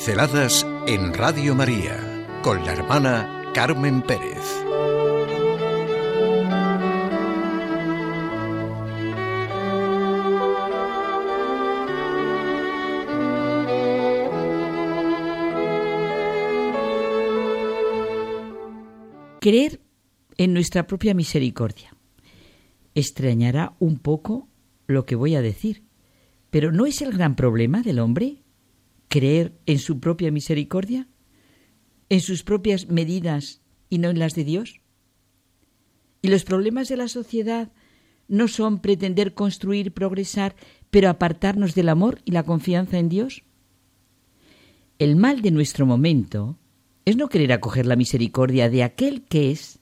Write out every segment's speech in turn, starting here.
Pinceladas en Radio María con la hermana Carmen Pérez. Creer en nuestra propia misericordia. Extrañará un poco lo que voy a decir, pero ¿no es el gran problema del hombre creer en su propia misericordia? ¿En sus propias medidas y no en las de Dios? ¿Y los problemas de la sociedad no son pretender construir, progresar, pero apartarnos del amor y la confianza en Dios? El mal de nuestro momento es no querer acoger la misericordia de aquel que es,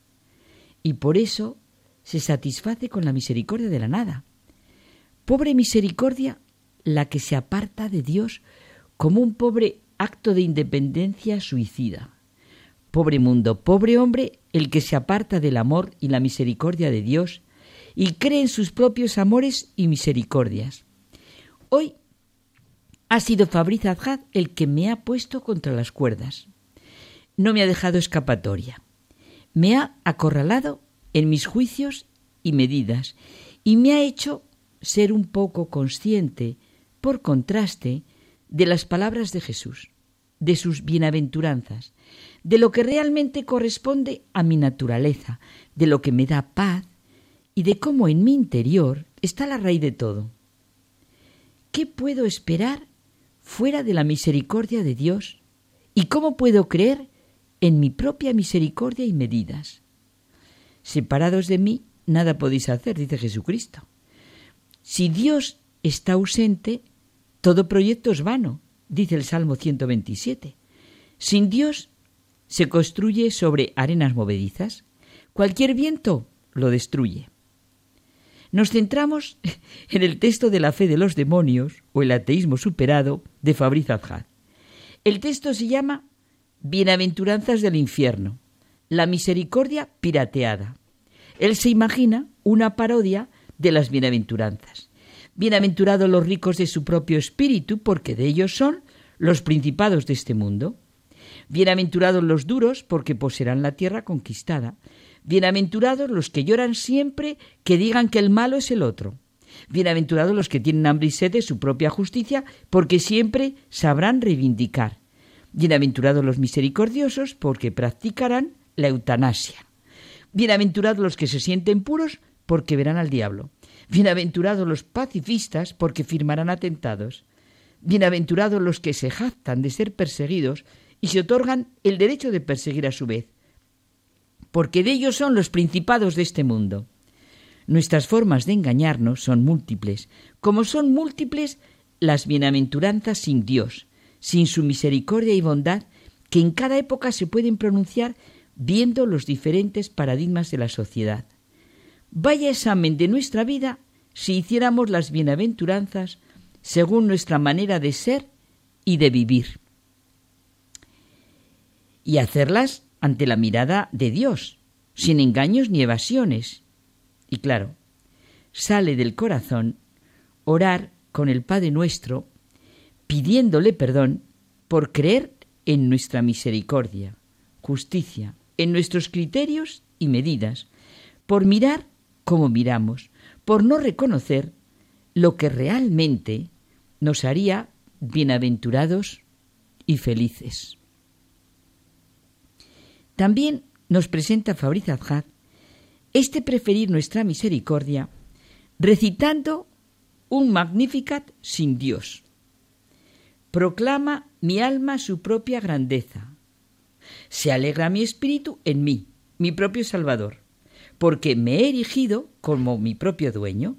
y por eso se satisface con la misericordia de la nada. Pobre misericordia la que se aparta de Dios como un pobre acto de independencia suicida. Pobre mundo, pobre hombre, el que se aparta del amor y la misericordia de Dios y cree en sus propios amores y misericordias. Hoy ha sido Fabriz el que me ha puesto contra las cuerdas. No me ha dejado escapatoria. Me ha acorralado en mis juicios y medidas y me ha hecho ser un poco consciente, por contraste, de las palabras de Jesús, de sus bienaventuranzas, de lo que realmente corresponde a mi naturaleza, de lo que me da paz y de cómo en mi interior está la raíz de todo. ¿Qué puedo esperar fuera de la misericordia de Dios? ¿Y cómo puedo creer en mi propia misericordia y medidas? Separados de mí, nada podéis hacer, dice Jesucristo. Si Dios está ausente, todo proyecto es vano, dice el Salmo 127. Sin Dios se construye sobre arenas movedizas. Cualquier viento lo destruye. Nos centramos en el texto de la fe de los demonios o el ateísmo superado de Fabriz Adjad. El texto se llama Bienaventuranzas del infierno, la misericordia pirateada. Él se imagina una parodia de las bienaventuranzas. Bienaventurados los ricos de su propio espíritu, porque de ellos son los principados de este mundo. Bienaventurados los duros, porque poseerán la tierra conquistada. Bienaventurados los que lloran siempre, que digan que el malo es el otro. Bienaventurados los que tienen hambre y sed de su propia justicia, porque siempre sabrán reivindicar. Bienaventurados los misericordiosos, porque practicarán la eutanasia. Bienaventurados los que se sienten puros, porque verán al diablo. Bienaventurados los pacifistas, porque firmarán atentados. Bienaventurados los que se jactan de ser perseguidos y se otorgan el derecho de perseguir a su vez, porque de ellos son los principados de este mundo. Nuestras formas de engañarnos son múltiples, como son múltiples las bienaventuranzas sin Dios, sin su misericordia y bondad, que en cada época se pueden pronunciar viendo los diferentes paradigmas de la sociedad. Vaya examen de nuestra vida si hiciéramos las bienaventuranzas según nuestra manera de ser y de vivir. Y hacerlas ante la mirada de Dios, sin engaños ni evasiones. Y claro, sale del corazón orar con el Padre nuestro, pidiéndole perdón por creer en nuestra misericordia, justicia, en nuestros criterios y medidas, por mirar como miramos, por no reconocer lo que realmente nos haría bienaventurados y felices. También nos presenta Fabriz Adjad este preferir nuestra misericordia recitando un Magnificat sin Dios. Proclama mi alma su propia grandeza. Se alegra mi espíritu en mí, mi propio Salvador porque me he erigido como mi propio dueño.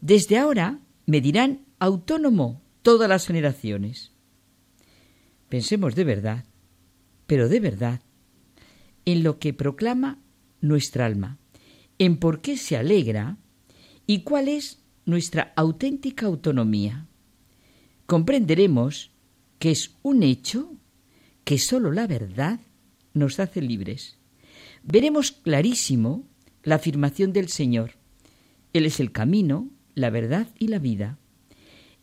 Desde ahora me dirán autónomo todas las generaciones. Pensemos de verdad, pero de verdad, en lo que proclama nuestra alma, en por qué se alegra y cuál es nuestra auténtica autonomía. Comprenderemos que es un hecho que sólo la verdad nos hace libres. Veremos clarísimo la afirmación del Señor. Él es el camino, la verdad y la vida.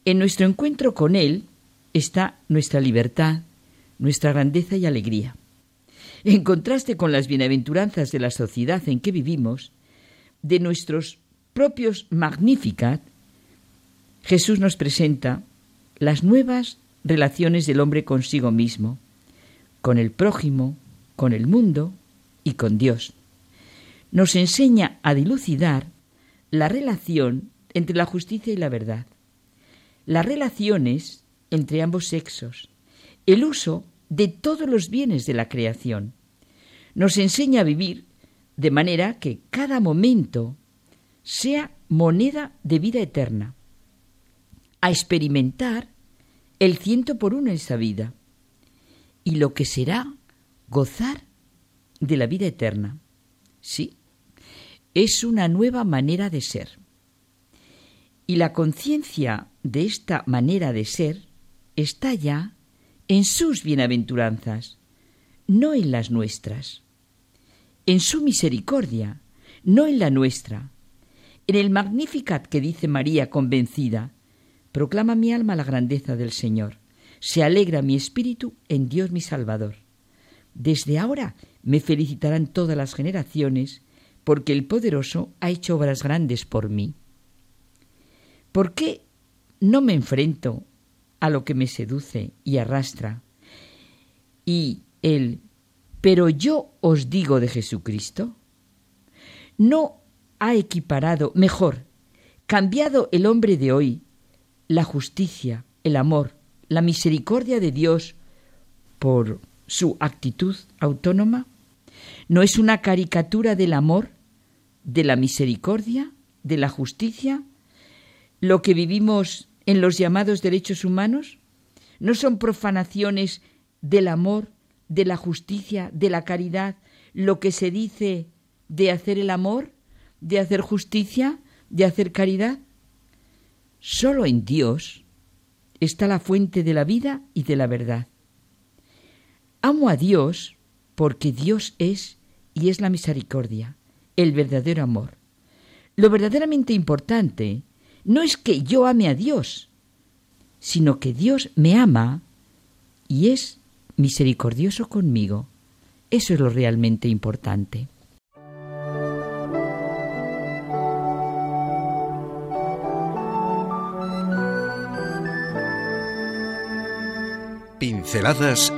En nuestro encuentro con Él está nuestra libertad, nuestra grandeza y alegría. En contraste con las bienaventuranzas de la sociedad en que vivimos, de nuestros propios Magnificat, Jesús nos presenta las nuevas relaciones del hombre consigo mismo, con el prójimo, con el mundo y con Dios. Nos enseña a dilucidar la relación entre la justicia y la verdad, las relaciones entre ambos sexos, el uso de todos los bienes de la creación. Nos enseña a vivir de manera que cada momento sea moneda de vida eterna, a experimentar el ciento por uno en esa vida y lo que será gozar de la vida eterna. Sí, es una nueva manera de ser. Y la conciencia de esta manera de ser está ya en sus bienaventuranzas, no en las nuestras, en su misericordia, no en la nuestra, en el Magnificat que dice María convencida, proclama mi alma la grandeza del Señor, se alegra mi espíritu en Dios mi Salvador. Desde ahora me felicitarán todas las generaciones, porque el poderoso ha hecho obras grandes por mí. ¿Por qué no me enfrento a lo que me seduce y arrastra. Y el pero yo os digo de Jesucristo, no ha equiparado, mejor, cambiado el hombre de hoy la justicia, el amor, la misericordia de Dios por su actitud autónoma? ¿No es una caricatura del amor, de la misericordia, de la justicia, lo que vivimos en los llamados derechos humanos? ¿No son profanaciones del amor, de la justicia, de la caridad, lo que se dice de hacer el amor, de hacer justicia, de hacer caridad? Solo en Dios está la fuente de la vida y de la verdad. Amo a Dios porque Dios es y es la misericordia, el verdadero amor. Lo verdaderamente importante no es que yo ame a Dios, sino que Dios me ama y es misericordioso conmigo. Eso es lo realmente importante. Pinceladas